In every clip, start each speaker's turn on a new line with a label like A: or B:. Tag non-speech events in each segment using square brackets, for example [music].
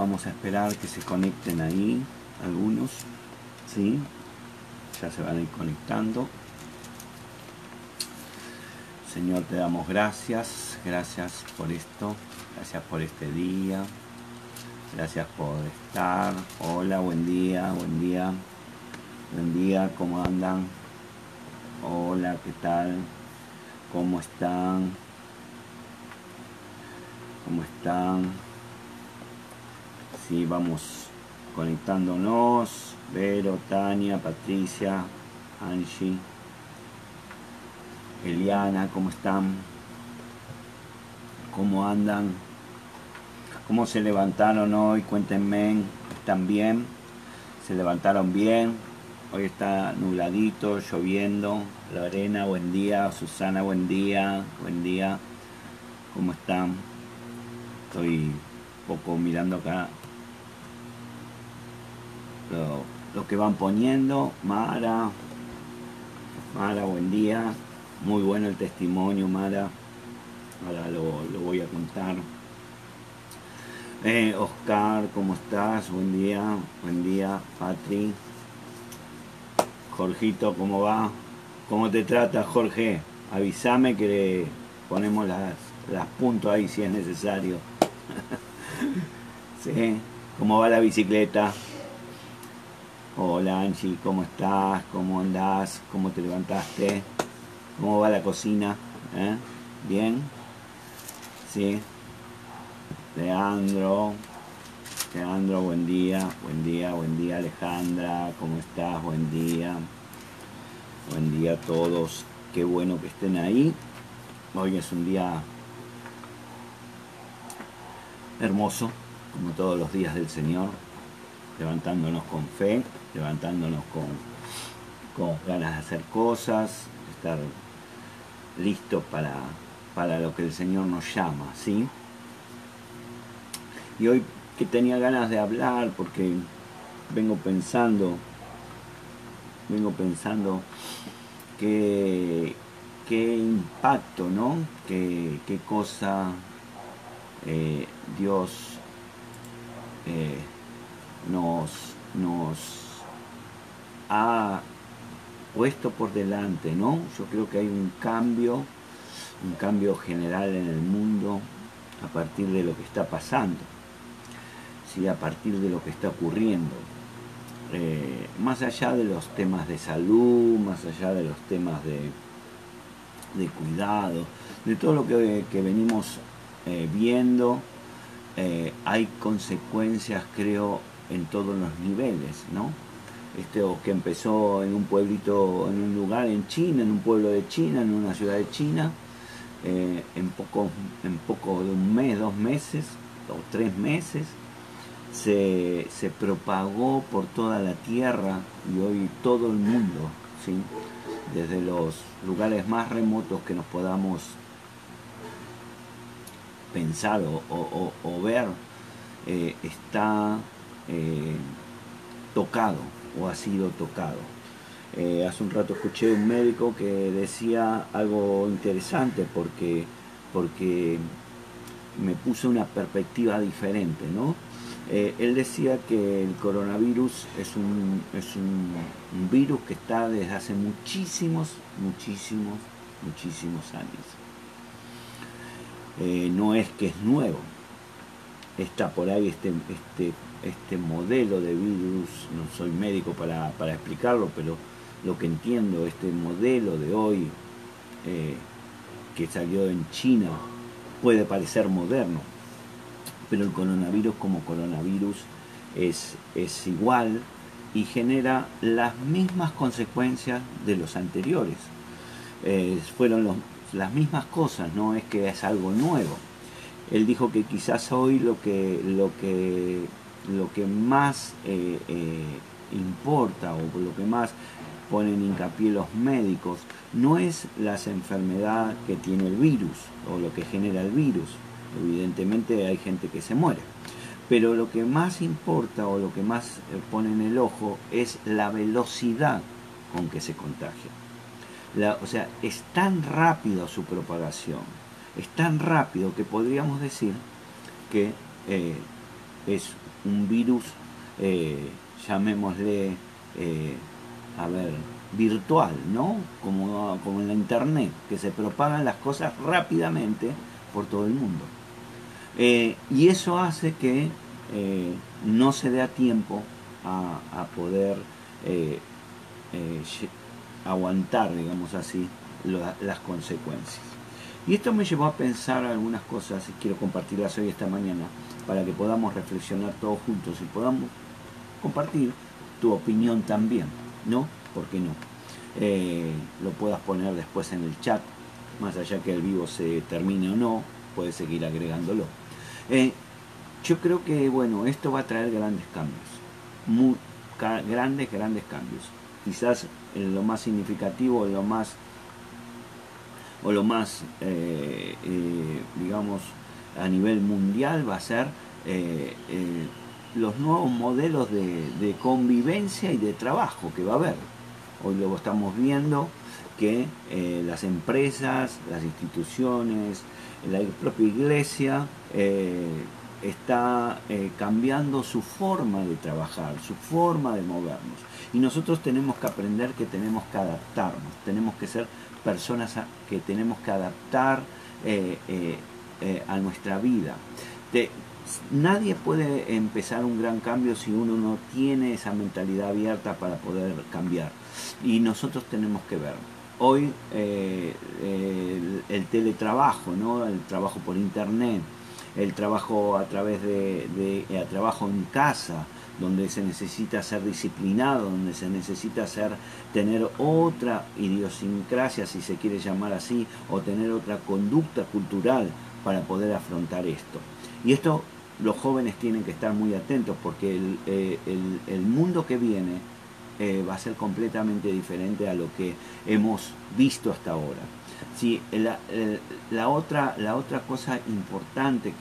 A: vamos a esperar que se conecten ahí algunos, ¿sí? Ya se van a ir conectando. Señor, te damos gracias, gracias por esto, gracias por este día, gracias por estar. Hola, buen día, buen día, buen día, ¿cómo andan? Hola, ¿qué tal? ¿Cómo están? ¿Cómo están? Vamos conectándonos. Vero, Tania, Patricia, Angie, Eliana, ¿cómo están? ¿Cómo andan? ¿Cómo se levantaron hoy? Cuéntenme, ¿están bien? ¿Se levantaron bien? Hoy está nubladito, lloviendo. Lorena, buen día. Susana, buen día. Buen día. ¿Cómo están? Estoy un poco mirando acá lo, que van poniendo. Mara, Mara, buen día. Muy bueno el testimonio, Mara. Ahora lo, voy a contar. Eh, Oscar, ¿cómo estás? Buen día, buen día, Patri. Jorgito, ¿cómo va? ¿Cómo te trata, Jorge? Avísame que le ponemos las, las puntos ahí si es necesario. [laughs] ¿Sí? ¿Cómo va la bicicleta? Hola Angie, ¿cómo estás? ¿Cómo andás? ¿Cómo te levantaste? ¿Cómo va la cocina? ¿Eh? ¿Bien? ¿Sí? Leandro, Leandro, buen día, buen día, buen día Alejandra, ¿cómo estás? Buen día, buen día a todos, qué bueno que estén ahí. Hoy es un día hermoso, como todos los días del Señor, levantándonos con fe, levantándonos con, con ganas de hacer cosas, estar listos para, para lo que el Señor nos llama, ¿sí? Y hoy que tenía ganas de hablar, porque vengo pensando, vengo pensando que qué impacto, ¿no? Qué, qué cosa eh, Dios eh, nos, nos ha puesto por delante, ¿no? Yo creo que hay un cambio, un cambio general en el mundo a partir de lo que está pasando, ¿sí? a partir de lo que está ocurriendo. Eh, más allá de los temas de salud, más allá de los temas de, de cuidado, de todo lo que, que venimos eh, viendo, eh, hay consecuencias, creo, en todos los niveles, ¿no? Esto que empezó en un pueblito, en un lugar en China, en un pueblo de China, en una ciudad de China, eh, en, poco, en poco de un mes, dos meses o tres meses, se, se, propagó por toda la tierra y hoy todo el mundo, ¿sí? desde los lugares más remotos que nos podamos pensar o, ver, eh, está eh, tocado o ha sido tocado. Eh, hace un rato escuché un médico que decía algo interesante porque, porque me puso una perspectiva diferente, ¿no? él decía que el coronavirus es, un, es un virus que está desde hace muchísimos, muchísimos, muchísimos años eh, no es que es nuevo. Está por ahí este, este, este modelo de virus, no soy médico para, explicarlo, pero lo que entiendo, este modelo de hoy eh, que salió en China puede parecer moderno, pero el coronavirus como coronavirus es, es igual y genera las mismas consecuencias de los anteriores. Eh, fueron los, las mismas cosas, no es que es algo nuevo. Él dijo que quizás hoy lo que, lo que, lo que más eh, eh, importa o lo que más ponen hincapié los médicos no es las enfermedades que tiene el virus o lo que genera el virus. Evidentemente hay gente que se muere. Pero lo que más importa o lo que más eh, pone en el ojo es la velocidad con que se contagia o sea, es tan rápido su propagación, es tan rápido que podríamos decir que es un virus, eh, llamémosle, eh, a ver, virtual, ¿no? Como, como en la internet, que se propagan las cosas rápidamente por todo el mundo. Eh, y eso hace que no se dé a tiempo a, poder aguantar, digamos así, las consecuencias. Y esto me llevó a pensar algunas cosas y quiero compartirlas hoy esta mañana para que podamos reflexionar todos juntos y podamos compartir tu opinión también, ¿no? ¿Por qué no? Eh, lo puedas poner después en el chat, más allá que el vivo se termine o no, puedes seguir agregándolo. Eh, yo creo que, bueno, esto va a traer grandes cambios, muy, grandes, grandes cambios. Quizás lo más significativo, lo más o lo más, eh, digamos, a nivel mundial va a ser eh, los nuevos modelos de, convivencia y de trabajo que va a haber. Hoy lo estamos viendo que las empresas, las instituciones, la propia iglesia está cambiando su forma de trabajar, su forma de movernos. Y nosotros tenemos que aprender que tenemos que adaptarnos, tenemos que ser personas que tenemos que adaptar eh, eh, eh, a nuestra vida. nadie puede empezar un gran cambio si uno no tiene esa mentalidad abierta para poder cambiar. Y nosotros tenemos que ver. Hoy el, teletrabajo, ¿no? el trabajo por internet, el trabajo a través de, de trabajo en casa, donde se necesita ser disciplinado, donde se necesita ser, tener otra idiosincrasia, si se quiere llamar así, o tener otra conducta cultural para poder afrontar esto. Y esto los jóvenes tienen que estar muy atentos porque el, eh, mundo que viene eh, va a ser completamente diferente a lo que hemos visto hasta ahora. Sí, la, otra, la otra cosa importante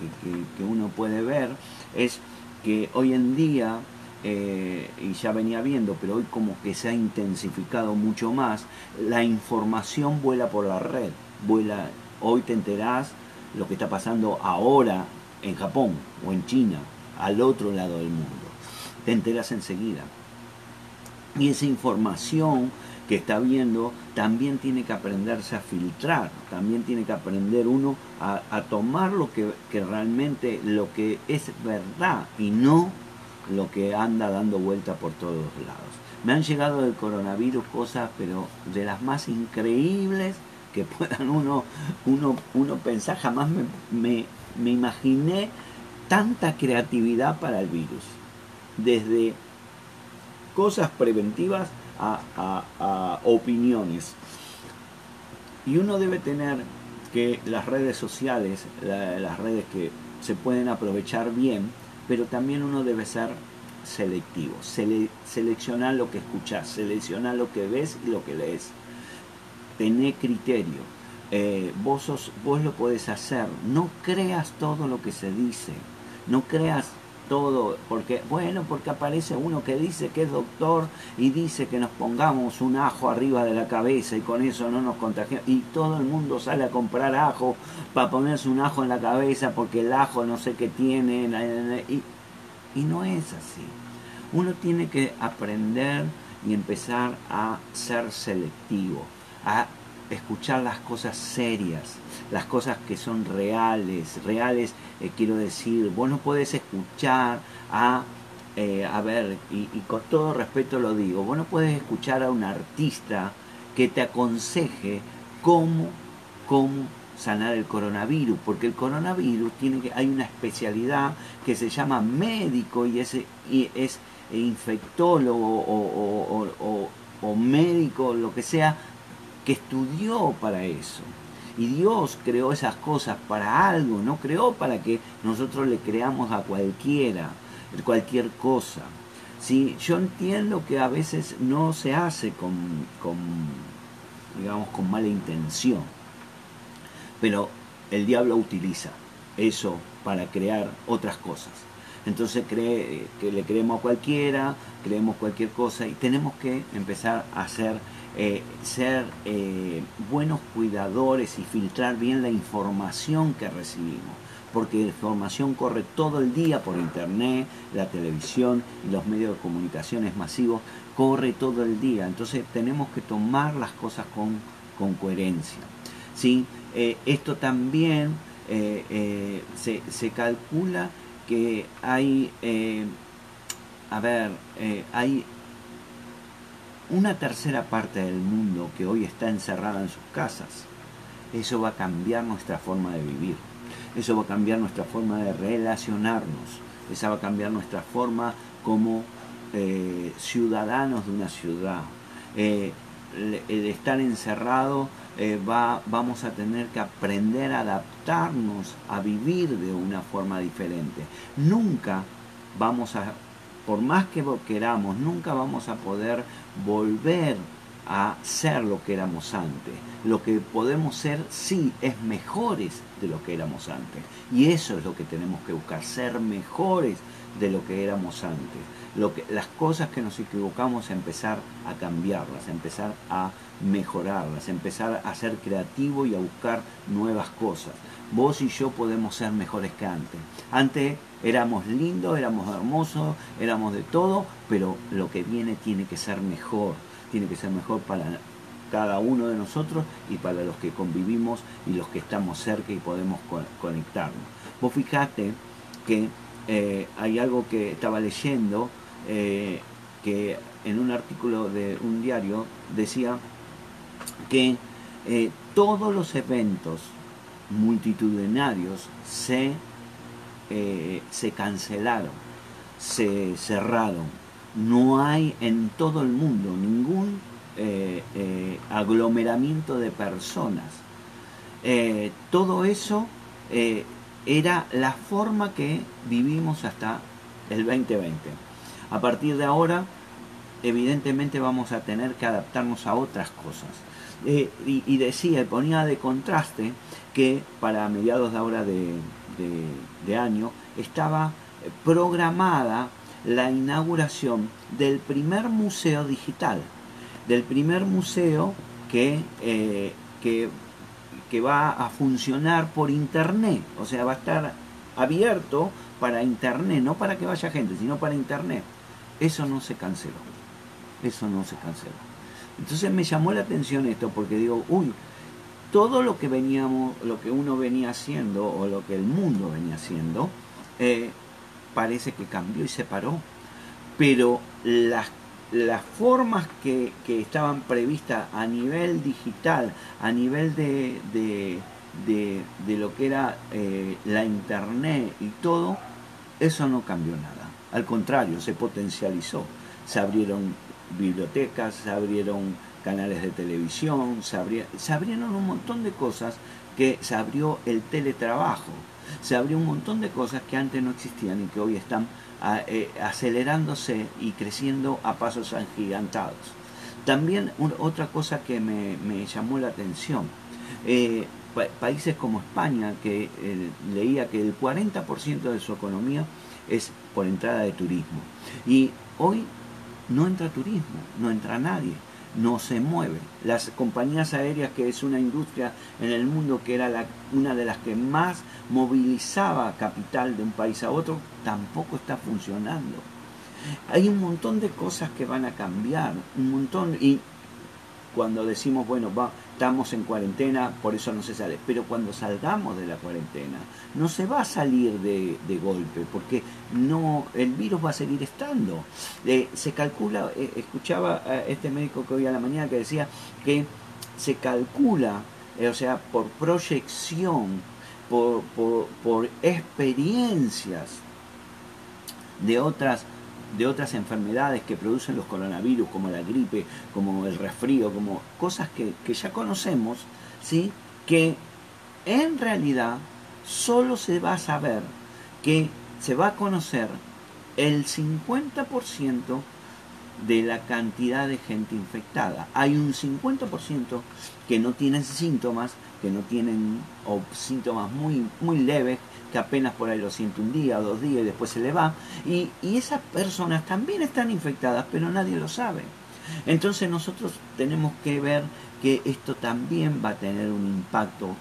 A: que uno puede ver es que hoy en día, eh, y ya venía viendo, pero hoy como que se ha intensificado mucho más, la información vuela por la red, vuela, hoy te enterás lo que está pasando ahora en Japón o en China, al otro lado del mundo, te enteras enseguida. Y esa información que está viendo también tiene que aprenderse a filtrar, también tiene que aprender uno a, tomar lo que, realmente lo que es verdad y no lo que anda dando vuelta por todos lados. Me han llegado del coronavirus cosas, pero de las más increíbles que puedan uno, uno, uno pensar. Jamás me, me imaginé tanta creatividad para el virus. Desde cosas preventivas a, opiniones. Y uno debe tener que las redes sociales, las redes que se pueden aprovechar bien, pero también uno debe ser selectivo, seleccionar lo que escuchas, seleccionar lo que ves y lo que lees. Tener criterio. Eh, vos, vos lo podés hacer. No creas todo lo que se dice. No creas todo, porque, bueno, porque aparece uno que dice que es doctor y dice que nos pongamos un ajo arriba de la cabeza y con eso no nos contagiamos. Y todo el mundo sale a comprar ajo para ponerse un ajo en la cabeza porque el ajo no sé qué tiene. Y, y no es así. Uno tiene que aprender y empezar a ser selectivo, a escuchar las cosas serias, las cosas que son reales, reales eh, quiero decir, vos no podés escuchar a, eh, a ver, y, con todo respeto lo digo, vos no podés escuchar a un artista que te aconseje cómo, cómo sanar el coronavirus, porque el coronavirus tiene que, hay una especialidad que se llama médico y es, y es infectólogo o, o, o médico, lo que sea, que estudió para eso. Y Dios creó esas cosas para algo, no creó para que nosotros le creamos a cualquiera, cualquier cosa. ¿sí? Yo entiendo que a veces no se hace con, con, digamos, con mala intención, pero el diablo utiliza eso para crear otras cosas. Entonces cree que le creemos a cualquiera, creemos cualquier cosa y tenemos que empezar a hacer eh, ser eh, buenos cuidadores y filtrar bien la información que recibimos. porque la información corre todo el día por internet, la televisión y los medios de comunicaciones masivos, corre todo el día. Entonces tenemos que tomar las cosas con, con coherencia. ¿sí? Eh, esto también se, se, calcula que hay, a ver, hay una tercera parte del mundo que hoy está encerrada en sus casas. Eso va a cambiar nuestra forma de vivir. Eso va a cambiar nuestra forma de relacionarnos. Esa va a cambiar nuestra forma como eh, ciudadanos de una ciudad. Eh, el estar encerrado eh, va, vamos a tener que aprender a adaptarnos a vivir de una forma diferente. Nunca vamos a, por más que queramos, nunca vamos a poder volver a ser lo que éramos antes. Lo que podemos ser, sí, es mejores de lo que éramos antes. Y eso es lo que tenemos que buscar, ser mejores de lo que éramos antes. Lo que, las cosas que nos equivocamos, empezar a cambiarlas, empezar a mejorarlas, empezar a ser creativo y a buscar nuevas cosas. Vos y yo podemos ser mejores que antes. Antes éramos lindos, éramos hermosos, éramos de todo, pero lo que viene tiene que ser mejor tiene que ser mejor para cada uno de nosotros y para los que convivimos y los que estamos cerca y podemos conectarnos. Vos fijate que eh, hay algo que estaba leyendo eh, que en un artículo de un diario decía que eh, todos los eventos multitudinarios se, se cancelaron, se cerraron, no hay en todo el mundo ningún eh, eh, aglomeramiento de personas. Eh, todo eso era la forma que vivimos hasta el 2020. A partir de ahora, evidentemente vamos a tener que adaptarnos a otras cosas. y, decía, ponía de contraste que para mediados de ahora de año estaba programada la inauguración del primer museo digital, del primer museo que, eh, que, que va a funcionar por internet, o sea, va a estar abierto para internet, no para que vaya gente, sino para internet. Eso no se canceló, eso no se canceló. Entonces me llamó la atención esto porque digo, uy, todo lo que veníamos, lo que uno venía haciendo o lo que el mundo venía haciendo, eh, parece que cambió y se paró. Pero las, las formas que, estaban previstas a nivel digital, a nivel de, de, lo que era eh, la internet y todo, eso no cambió nada. Al contrario, se potencializó. Se abrieron bibliotecas, se abrieron canales de televisión, se, se abrieron un montón de cosas que se abrió el teletrabajo se abrió un montón de cosas que antes no existían y que hoy están eh, acelerándose y creciendo a pasos agigantados. También otra cosa que me, llamó la atención, eh, países como España, que eh, leía que el 40% de su economía es por entrada de turismo. Y hoy no entra turismo, no entra nadie no se mueve. Las compañías aéreas, que es una industria en el mundo que era la, una de las que más movilizaba capital de un país a otro, tampoco está funcionando. Hay un montón de cosas que van a cambiar, un montón, y cuando decimos, bueno, va, estamos en cuarentena, por eso no se sale. Pero cuando salgamos de la cuarentena, no se va a salir de, golpe, porque no el virus va a seguir estando. Eh, se calcula, eh, escuchaba a este médico que hoy a la mañana que decía que se calcula, eh, o sea, por proyección, por, por, por experiencias de otras de otras enfermedades que producen los coronavirus, como la gripe, como el resfrío, como cosas que, ya conocemos, ¿sí? que en realidad solo se va a saber que se va a conocer el 50% de la cantidad de gente infectada. Hay un 50% que no tienen síntomas, que no tienen o síntomas muy, muy leves, que apenas por ahí lo siente un día, dos días y después se le va. Y, esas personas también están infectadas, pero nadie lo sabe. Entonces nosotros tenemos que ver que esto también va a tener un impacto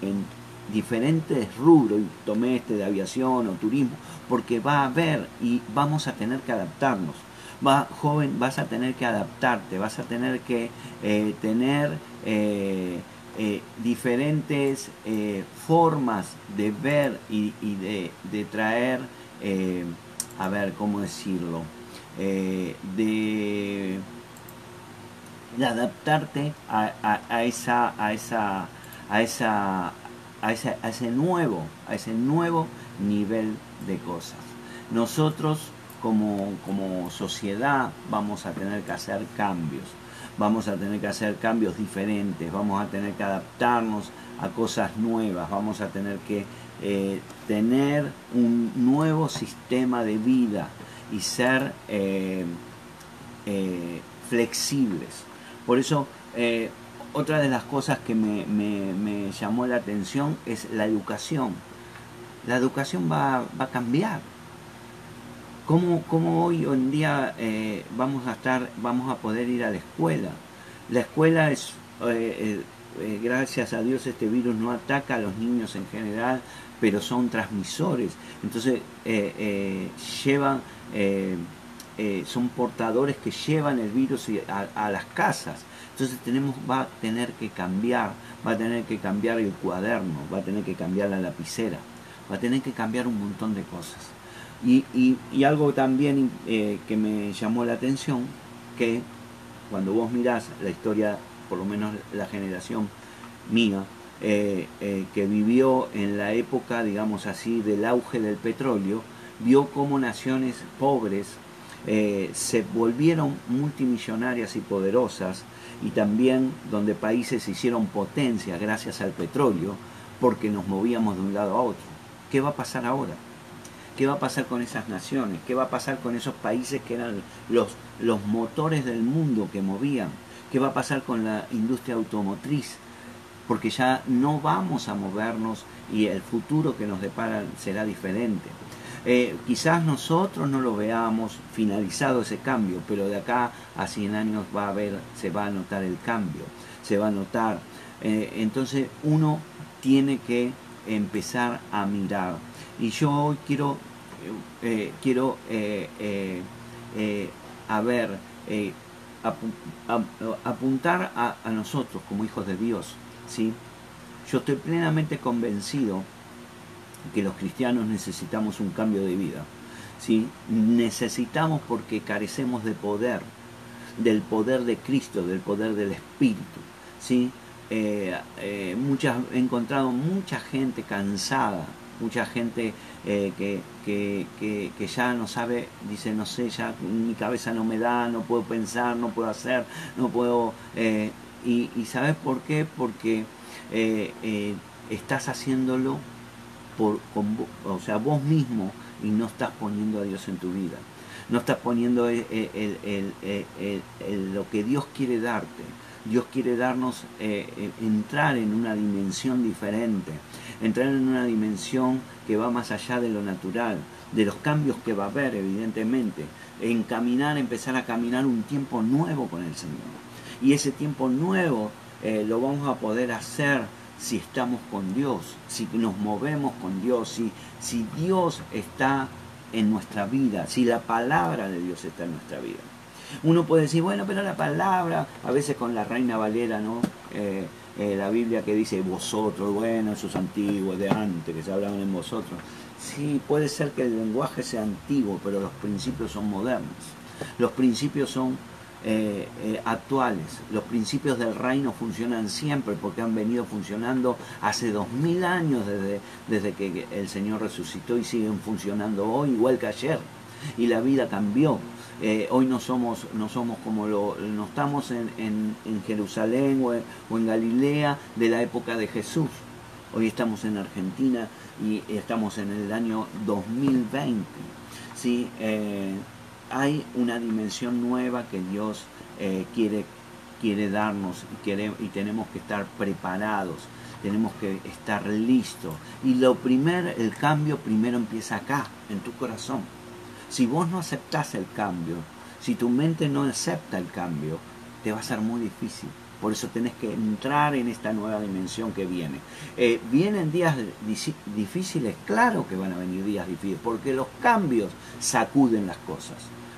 A: en diferentes rubros, y tomé este de aviación o turismo, porque va a haber y vamos a tener que adaptarnos. Va, joven, vas a tener que adaptarte, vas a tener que eh, tener eh, eh, diferentes formas de ver y, de, de, traer, a ver, ¿cómo decirlo? de de adaptarte a, esa, a, esa, a, esa, a, ese, nuevo, a ese nuevo nivel de cosas. Nosotros como, como sociedad vamos a tener que hacer cambios, vamos a tener que hacer cambios diferentes, vamos a tener que adaptarnos a cosas nuevas, vamos a tener que eh, tener un nuevo sistema de vida y ser eh, eh, flexibles. Por eso, otra de las cosas que me, llamó la atención es la educación. La educación va, a cambiar. ¿Cómo, ¿Cómo, hoy en día eh, vamos a estar, vamos a poder ir a la escuela? La escuela es, eh, gracias a Dios, este virus no ataca a los niños en general, pero son transmisores. Entonces, llevan eh, son portadores que llevan el virus a, las casas. Entonces tenemos, va a tener que cambiar, va a tener que cambiar el cuaderno, va a tener que cambiar la lapicera, va a tener que cambiar un montón de cosas. Y, algo también eh, que me llamó la atención, que cuando vos mirás la historia, por lo menos la generación mía, eh, que vivió en la época, digamos así, del auge del petróleo, vio cómo naciones pobres eh, se volvieron multimillonarias y poderosas y también donde países se hicieron potencias gracias al petróleo porque nos movíamos de un lado a otro. ¿Qué va a pasar ahora? ¿Qué va a pasar con esas naciones? ¿Qué va a pasar con esos países que eran los, los motores del mundo que movían? ¿Qué va a pasar con la industria automotriz? Porque ya no vamos a movernos y el futuro que nos depara será diferente. Eh, quizás nosotros no lo veamos finalizado ese cambio, pero de acá a 100 años va a haber, se va a notar el cambio, se va a notar. Eh, entonces uno tiene que empezar a mirar. Y yo hoy quiero, eh, quiero a ver, apuntar a, nosotros como hijos de Dios. ¿sí? Yo estoy plenamente convencido que los cristianos necesitamos un cambio de vida. ¿sí? Necesitamos porque carecemos de poder, del poder de Cristo, del poder del Espíritu. ¿sí? Eh, eh, muchas, he encontrado mucha gente cansada, mucha gente eh, que, que, ya no sabe, dice, no sé, ya mi cabeza no me da, no puedo pensar, no puedo hacer, no puedo... y, y, ¿sabes por qué? Porque estás haciéndolo o sea, vos mismo y no estás poniendo a Dios en tu vida. No estás poniendo lo que Dios quiere darte. Dios quiere darnos, eh, eh, entrar en una dimensión diferente, entrar en una dimensión que va más allá de lo natural, de los cambios que va a haber, evidentemente. Encaminar, empezar a caminar un tiempo nuevo con el Señor. Y ese tiempo nuevo eh, lo vamos a poder hacer si estamos con Dios, si nos movemos con Dios, si, Dios está en nuestra vida, si la palabra de Dios está en nuestra vida. Uno puede decir, bueno, pero la palabra, a veces con la Reina Valera, ¿no? Eh, eh, la Biblia que dice vosotros, bueno, esos antiguos de antes que se hablaban en vosotros. Sí, puede ser que el lenguaje sea antiguo, pero los principios son modernos. Los principios son eh, eh, actuales. Los principios del reino funcionan siempre porque han venido funcionando hace dos mil años desde, desde que el Señor resucitó y siguen funcionando hoy igual que ayer. Y la vida cambió. Eh, hoy no somos, no somos como lo, no estamos en, en, Jerusalén o en, Galilea de la época de Jesús. Hoy estamos en Argentina y estamos en el año 2020. ¿sí? hay una dimensión nueva que Dios eh, quiere, quiere darnos y, y tenemos que estar preparados, tenemos que estar listos. Y lo primero, el cambio primero empieza acá, en tu corazón. Si vos no aceptás el cambio, si tu mente no acepta el cambio, te va a ser muy difícil. Por eso tenés que entrar en esta nueva dimensión que viene. Eh, ¿Vienen días difíciles? Claro que van a venir días difíciles, porque los cambios sacuden las cosas.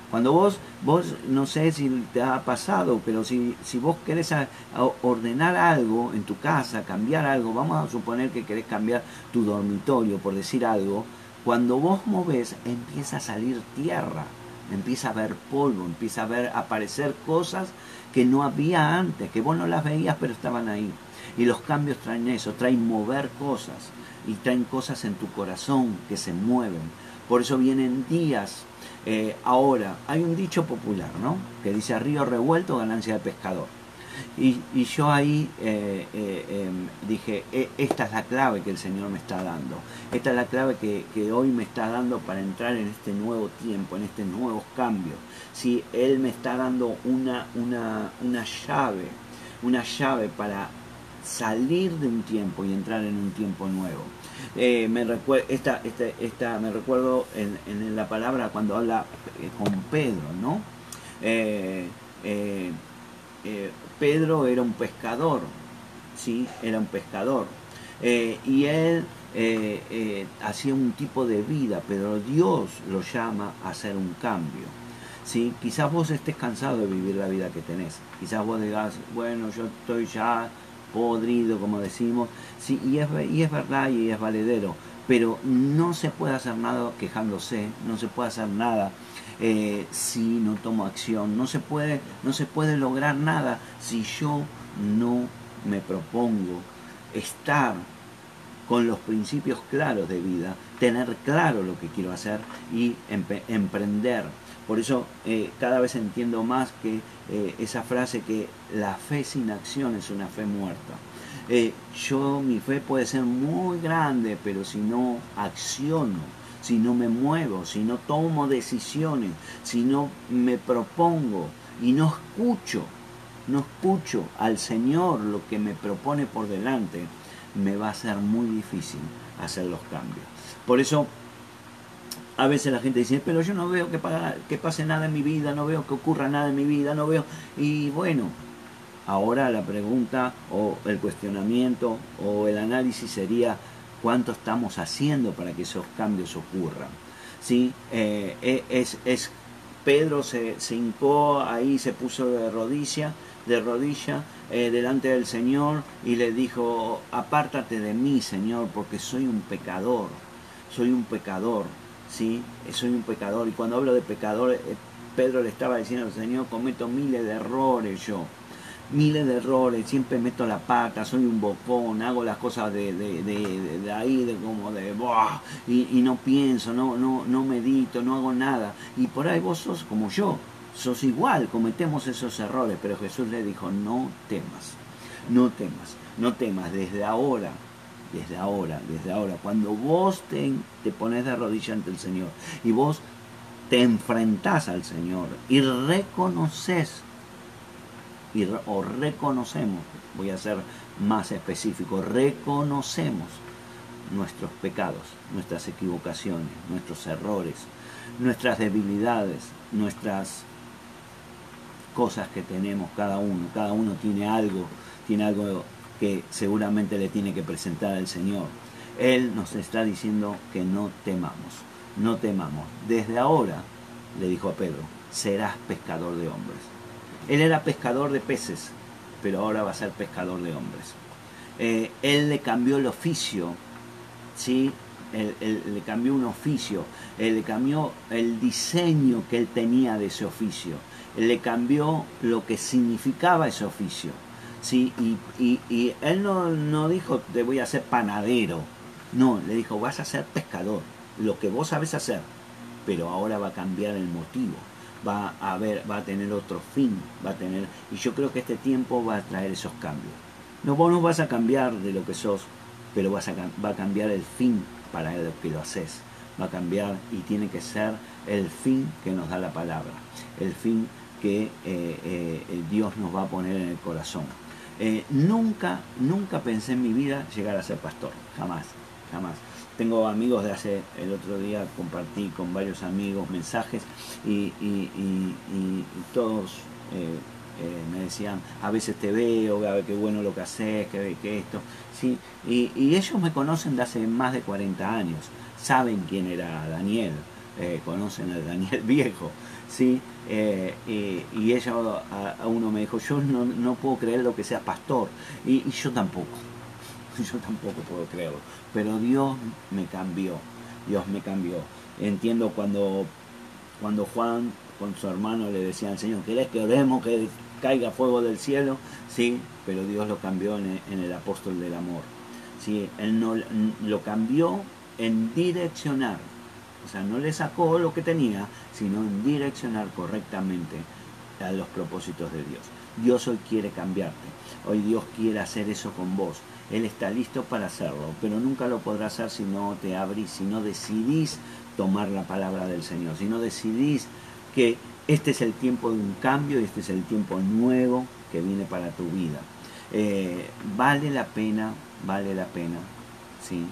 A: Cuando vos, vos no sé si te ha pasado, pero si, si vos querés ordenar algo en tu casa, cambiar algo, vamos a suponer que querés cambiar tu dormitorio, por decir algo, cuando vos moves empieza a salir tierra, empieza a haber polvo, empieza a ver aparecer cosas que no había antes, que vos no las veías pero estaban ahí. Y los cambios traen eso, traen mover cosas y traen cosas en tu corazón que se mueven. Por eso vienen días eh, ahora, hay un dicho popular, ¿no? Que dice río revuelto, ganancia de pescador. Y, yo ahí eh, eh, em, dije, e, esta es la clave que el Señor me está dando. Esta es la clave que, hoy me está dando para entrar en este nuevo tiempo, en este nuevo cambio. Si Él me está dando una, una, una llave, una llave para salir de un tiempo y entrar en un tiempo nuevo. Eh, me, recuerdo, esta, esta, me recuerdo en, la palabra cuando habla con Pedro, ¿no? Pedro era un pescador, ¿sí? Era un pescador. y él hacía un tipo de vida, pero Dios lo llama a hacer un cambio. ¿sí? Quizás vos estés cansado de vivir la vida que tenés. Quizás vos digas, bueno, yo estoy ya podrido, como decimos, sí, y, es, y es verdad y es valedero, pero no se puede hacer nada quejándose, no se puede hacer nada eh, si no tomo acción, no se, puede, no se puede lograr nada si yo no me propongo estar con los principios claros de vida, tener claro lo que quiero hacer y emprender por eso eh, cada vez entiendo más que eh, esa frase que la fe sin acción es una fe muerta. Eh, yo, mi fe puede ser muy grande, pero si no acciono, si no me muevo, si no tomo decisiones, si no me propongo y no escucho, no escucho al Señor lo que me propone por delante, me va a ser muy difícil hacer los cambios. Por eso a veces la gente dice, pero yo no veo que, que pase nada en mi vida, no veo que ocurra nada en mi vida, no veo... Y bueno, ahora la pregunta o el cuestionamiento o el análisis sería cuánto estamos haciendo para que esos cambios ocurran. ¿Sí? Eh, e, es, es, Pedro se, se, hincó ahí, se puso de rodilla, de rodilla eh, delante del Señor y le dijo, apártate de mí, Señor, porque soy un pecador, soy un pecador. ¿sí? Soy un pecador. Y cuando hablo de pecador, eh, Pedro le estaba diciendo al Señor, cometo miles de errores yo. Miles de errores, siempre meto la pata, soy un bocón, hago las cosas de, de, ahí, de como de, y, no pienso, no, no, no medito, no hago nada. Y por ahí vos sos como yo, sos igual, cometemos esos errores, pero Jesús le dijo, no temas, no temas, no temas, desde ahora desde ahora, desde ahora, cuando vos te, te pones de rodillas ante el Señor y vos te enfrentás al Señor y reconoces, y, o reconocemos, voy a ser más específico, reconocemos nuestros pecados, nuestras equivocaciones, nuestros errores, nuestras debilidades, nuestras cosas que tenemos cada uno, cada uno tiene algo, tiene algo que seguramente le tiene que presentar al Señor. Él nos está diciendo que no temamos, no temamos. Desde ahora, le dijo a Pedro, serás pescador de hombres. Él era pescador de peces, pero ahora va a ser pescador de hombres. Eh, él le cambió el oficio, ¿sí? Él, le cambió un oficio, él le cambió el diseño que él tenía de ese oficio, él le cambió lo que significaba ese oficio. ¿sí? Y, y, él no, no, dijo, te voy a hacer panadero. No, le dijo, vas a ser pescador, lo que vos sabes hacer, pero ahora va a cambiar el motivo, va a ver, va a tener otro fin, va a tener, y yo creo que este tiempo va a traer esos cambios. No, vos no vas a cambiar de lo que sos, pero va a cambiar el fin para lo que lo haces. Va a cambiar y tiene que ser el fin que nos da la palabra, el fin que eh, eh, Dios nos va a poner en el corazón. Eh, nunca, nunca pensé en mi vida llegar a ser pastor, jamás, jamás. Tengo amigos de hace, el otro día compartí con varios amigos mensajes y, todos eh, eh, me decían, a veces te veo, a ver qué bueno lo que haces, que, que esto. ¿sí? Y, y, ellos me conocen de hace más de 40 años, saben quién era Daniel, eh, conocen al Daniel [laughs] viejo. ¿sí? Y, ella a, uno me dijo, yo no, no, puedo creer lo que sea pastor. Y, y yo tampoco, [laughs] yo tampoco puedo creerlo. Pero Dios me cambió, Dios me cambió. Entiendo cuando, cuando Juan con su hermano le decía al Señor, ¿querés que oremos, que caiga fuego del cielo? Sí, pero Dios lo cambió en el, apóstol del amor. ¿sí? Él no, lo cambió en direccionar. O sea, no le sacó lo que tenía, sino en direccionar correctamente a los propósitos de Dios. Dios hoy quiere cambiarte. Hoy Dios quiere hacer eso con vos. Él está listo para hacerlo, pero nunca lo podrá hacer si no te abrís, si no decidís tomar la palabra del Señor, si no decidís que este es el tiempo de un cambio y este es el tiempo nuevo que viene para tu vida. Eh, vale la pena, vale la pena, sí,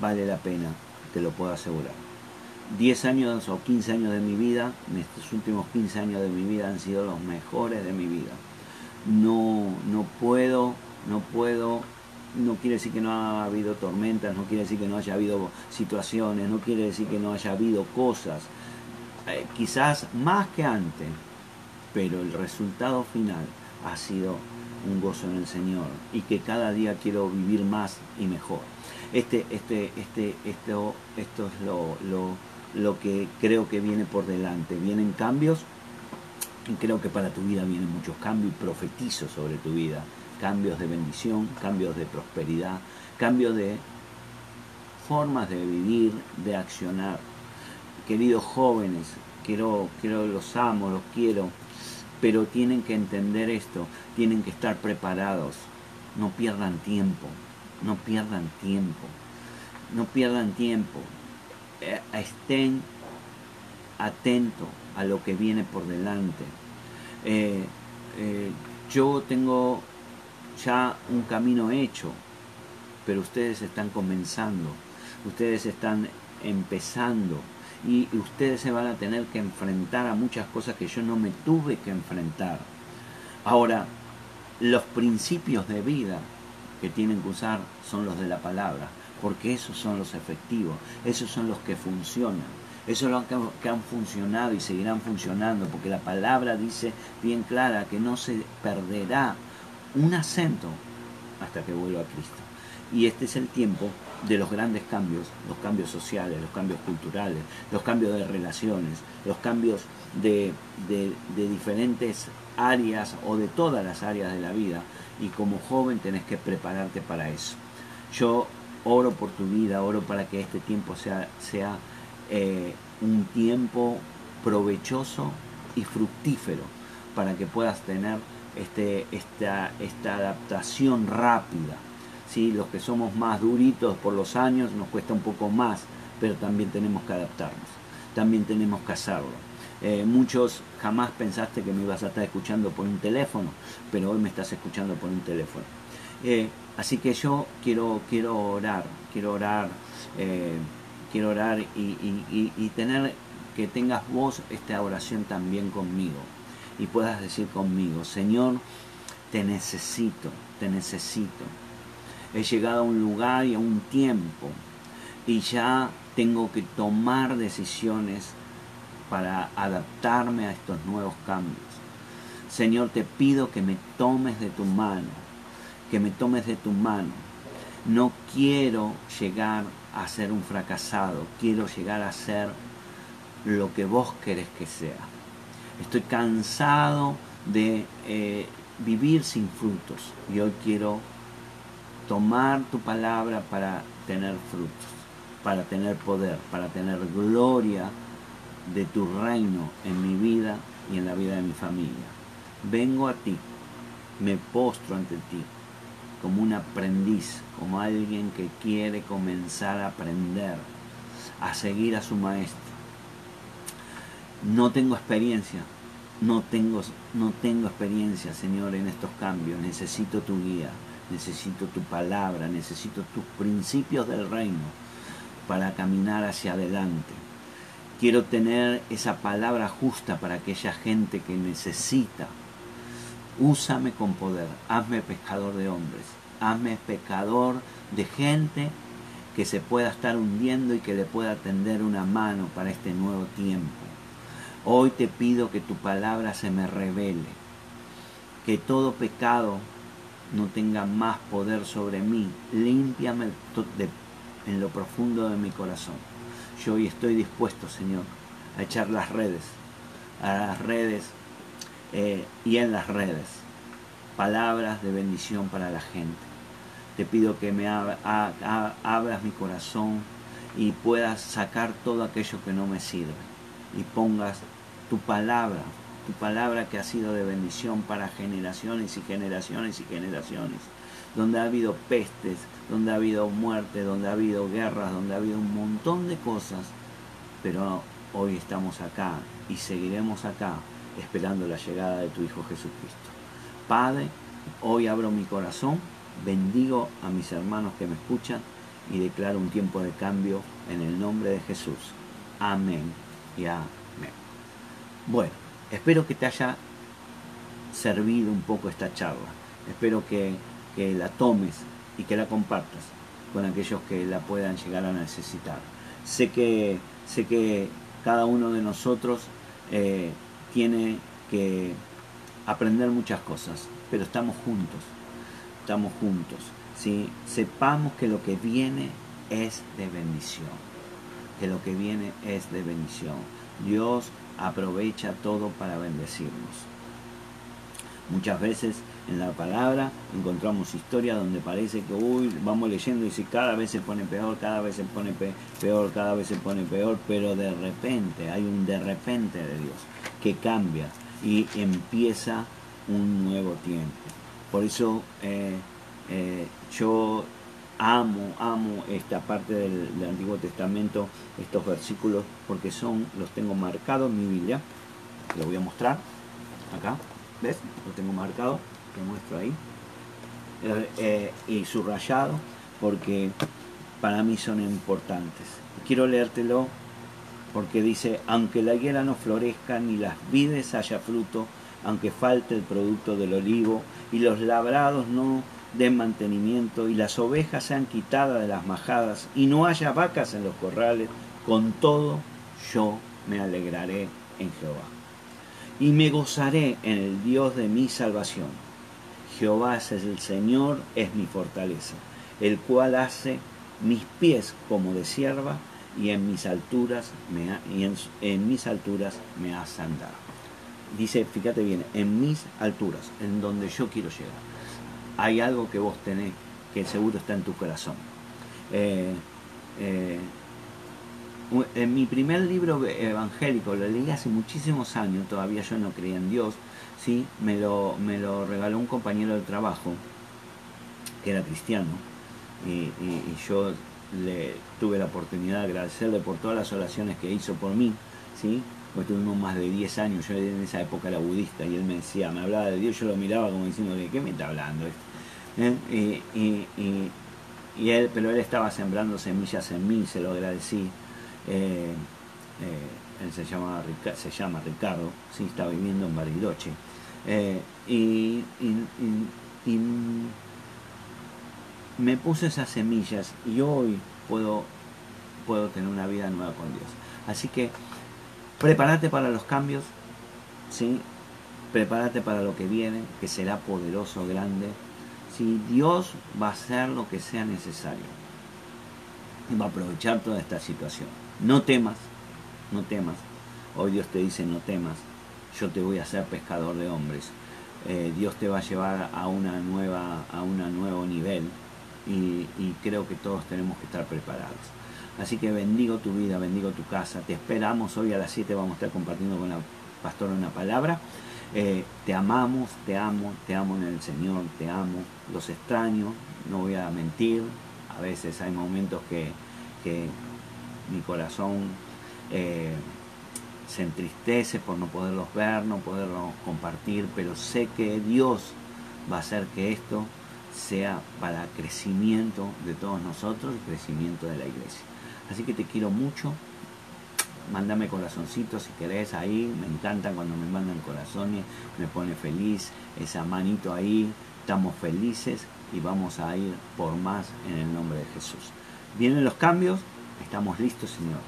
A: vale la pena, te lo puedo asegurar. 10 años o 15 años de mi vida, en estos últimos 15 años de mi vida han sido los mejores de mi vida. No, no puedo, no puedo, no quiere decir que no ha habido tormentas, no quiere decir que no haya habido situaciones, no quiere decir que no haya habido cosas, eh, quizás más que antes, pero el resultado final ha sido un gozo en el Señor y que cada día quiero vivir más y mejor. Este, este, este, esto, esto es lo, lo, lo que creo que viene por delante. Vienen cambios y creo que para tu vida vienen muchos cambios y profetizo sobre tu vida. Cambios de bendición, cambios de prosperidad, cambios de formas de vivir, de accionar. Queridos jóvenes, quiero, quiero, los amo, los quiero, pero tienen que entender esto, tienen que estar preparados, no pierdan tiempo, no pierdan tiempo, no pierdan tiempo, eh, estén atentos a lo que viene por delante. Eh, eh, yo tengo ya un camino hecho, pero ustedes están comenzando, ustedes están empezando y ustedes se van a tener que enfrentar a muchas cosas que yo no me tuve que enfrentar. Ahora, los principios de vida que tienen que usar son los de la palabra, porque esos son los efectivos, esos son los que funcionan. Esos son los que han funcionado y seguirán funcionando, porque la palabra dice bien clara que no se perderá un acento hasta que vuelva a Cristo. Y este es el tiempo de los grandes cambios, los cambios sociales, los cambios culturales, los cambios de relaciones, los cambios de, diferentes áreas o de todas las áreas de la vida. Y como joven tenés que prepararte para eso. Yo oro por tu vida, oro para que este tiempo sea, sea eh, un tiempo provechoso y fructífero para que puedas tener este, esta, esta adaptación rápida los que somos más duritos por los años nos cuesta un poco más, pero también tenemos que adaptarnos, también tenemos que hacerlo. Eh, muchos jamás pensaste que me ibas a estar escuchando por un teléfono, pero hoy me estás escuchando por un teléfono. Eh, así que yo quiero, quiero orar, quiero orar, eh, quiero orar y tener que tengas vos esta oración también conmigo y puedas decir conmigo, Señor, te necesito, te necesito he llegado a un lugar y a un tiempo y ya tengo que tomar decisiones para adaptarme a estos nuevos cambios. Señor, te pido que me tomes de tu mano, que me tomes de tu mano. No quiero llegar a ser un fracasado, quiero llegar a ser lo que vos querés que sea. Estoy cansado de eh, vivir sin frutos y hoy quiero tomar tu palabra para tener frutos, para tener poder, para tener gloria de tu reino en mi vida y en la vida de mi familia. Vengo a ti, me postro ante ti como un aprendiz, como alguien que quiere comenzar a aprender, a seguir a su maestro. No tengo experiencia, no tengo, no tengo experiencia, Señor, en estos cambios. Necesito tu guía necesito tu palabra, necesito tus principios del reino para caminar hacia adelante. Quiero tener esa palabra justa para aquella gente que necesita Úsame con poder, hazme pescador de hombres, hazme pescador de gente que se pueda estar hundiendo y que le pueda tender una mano para este nuevo tiempo. Hoy te pido que tu palabra se me revele, que todo pecado no tenga más poder sobre mí. Límpiame en lo profundo de mi corazón. Yo hoy estoy dispuesto, Señor, a echar las redes, a las redes eh, y en las redes. Palabras de bendición para la gente. Te pido que me abras mi corazón y puedas sacar todo aquello que no me sirve y pongas tu palabra, tu palabra que ha sido de bendición para generaciones y generaciones y generaciones, donde ha habido pestes, donde ha habido muerte, donde ha habido guerras, donde ha habido un montón de cosas, pero hoy estamos acá y seguiremos acá esperando la llegada de tu Hijo Jesucristo. Padre, hoy abro mi corazón, bendigo a mis hermanos que me escuchan y declaro un tiempo de cambio en el nombre de Jesús. Amén y amén. Bueno, espero que te haya servido un poco esta charla. Espero que, la tomes y que la compartas con aquellos que la puedan llegar a necesitar. Sé que, sé que cada uno de nosotros eh, tiene que aprender muchas cosas, pero estamos juntos, estamos juntos. ¿sí? Sepamos que lo que viene es de bendición, que lo que viene es de bendición. Dios aprovecha todo para bendecirnos. Muchas veces en la palabra encontramos historias donde parece que uy, vamos leyendo y si cada vez se pone peor, cada vez se pone peor, cada vez se pone peor, pero de repente hay un de repente de Dios que cambia y empieza un nuevo tiempo. Por eso eh, eh, yo amo, amo esta parte del, Antiguo Testamento, estos versículos, porque son, los tengo marcados en mi Biblia. Lo voy a mostrar acá, ¿ves? Lo tengo marcado, lo muestro ahí. Eh, eh, y subrayado, porque para mí son importantes. Quiero leértelo porque dice, aunque la higuera no florezca ni las vides haya fruto, aunque falte el producto del olivo y los labrados no de mantenimiento y las ovejas sean quitadas de las majadas y no haya vacas en los corrales, con todo yo me alegraré en Jehová. Y me gozaré en el Dios de mi salvación. Jehová es el Señor, es mi fortaleza, el cual hace mis pies como de sierva y en mis alturas me y en, en mis alturas me hace andar. Dice, fíjate bien, en mis alturas, en donde yo quiero llegar hay algo que vos tenés que seguro está en tu corazón. Eh, eh, en mi primer libro evangélico, lo leí hace muchísimos años, todavía yo no creía en Dios, ¿sí? me, lo, me lo regaló un compañero de trabajo que era cristiano y, yo le tuve la oportunidad de agradecerle por todas las oraciones que hizo por mí, ¿sí? Porque tuvimos más de 10 años, yo en esa época era budista y él me decía, me hablaba de Dios, yo lo miraba como diciendo, ¿de qué me está hablando? ¿Eh? Y, él, pero él estaba sembrando semillas en mí, se lo agradecí. Eh, eh, él se llama, se llama Ricardo, sí, está viviendo en Bariloche. y, me puse esas semillas y hoy puedo, puedo tener una vida nueva con Dios. Así que Prepárate para los cambios, ¿sí? Prepárate para lo que viene, que será poderoso, grande. Si Dios va a hacer lo que sea necesario. Y va a aprovechar toda esta situación. No temas, no temas. Hoy Dios te dice no temas. Yo te voy a hacer pescador de hombres. Eh, Dios te va a llevar a una nueva, a un nuevo nivel. y creo que todos tenemos que estar preparados. Así que bendigo tu vida, bendigo tu casa. Te esperamos hoy a las 7, vamos a estar compartiendo con la pastora una palabra. Eh, te amamos, te amo, te amo en el Señor, te amo, los extraño, no voy a mentir. A veces hay momentos que, mi corazón eh, se entristece por no poderlos ver, no poderlos compartir, pero sé que Dios va a hacer que esto sea para crecimiento de todos nosotros y crecimiento de la iglesia. Así que te quiero mucho, Mándame corazoncitos si querés ahí. Me encanta cuando me mandan corazones. Me pone feliz. Esa manito ahí. Estamos felices y vamos a ir por más en el nombre de Jesús. Vienen los cambios. Estamos listos, Señor.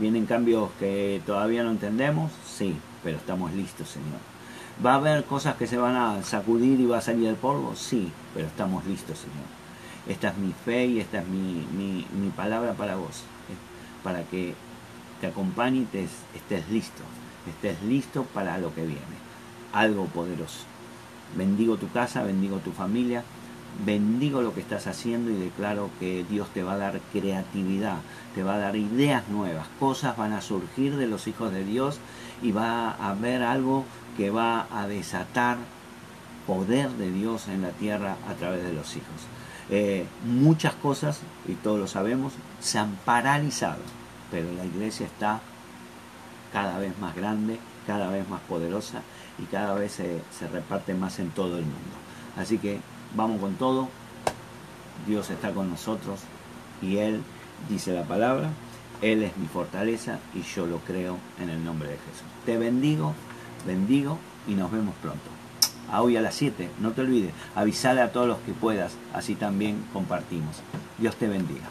A: Vienen cambios que todavía no entendemos. Sí, pero estamos listos, Señor. ¿Va a haber cosas que se van a sacudir y va a salir el polvo? Sí, pero estamos listos, Señor. Esta es mi fe y esta es mi, mi palabra para vos, para que te acompañe y te, estés listo, estés listo para lo que viene, algo poderoso. Bendigo tu casa, bendigo tu familia, bendigo lo que estás haciendo y declaro que Dios te va a dar creatividad, te va a dar ideas nuevas, cosas van a surgir de los hijos de Dios y va a haber algo que va a desatar poder de Dios en la tierra a través de los hijos. Eh, muchas cosas, y todos lo sabemos, se han paralizado pero la iglesia está cada vez más grande, cada vez más poderosa y cada vez se, reparte más en todo el mundo. Así que vamos con todo, Dios está con nosotros y Él dice la palabra, Él es mi fortaleza y yo lo creo en el nombre de Jesús. Te bendigo, bendigo y nos vemos pronto. A hoy a las 7, no te olvides, avisale a todos los que puedas, así también compartimos. Dios te bendiga.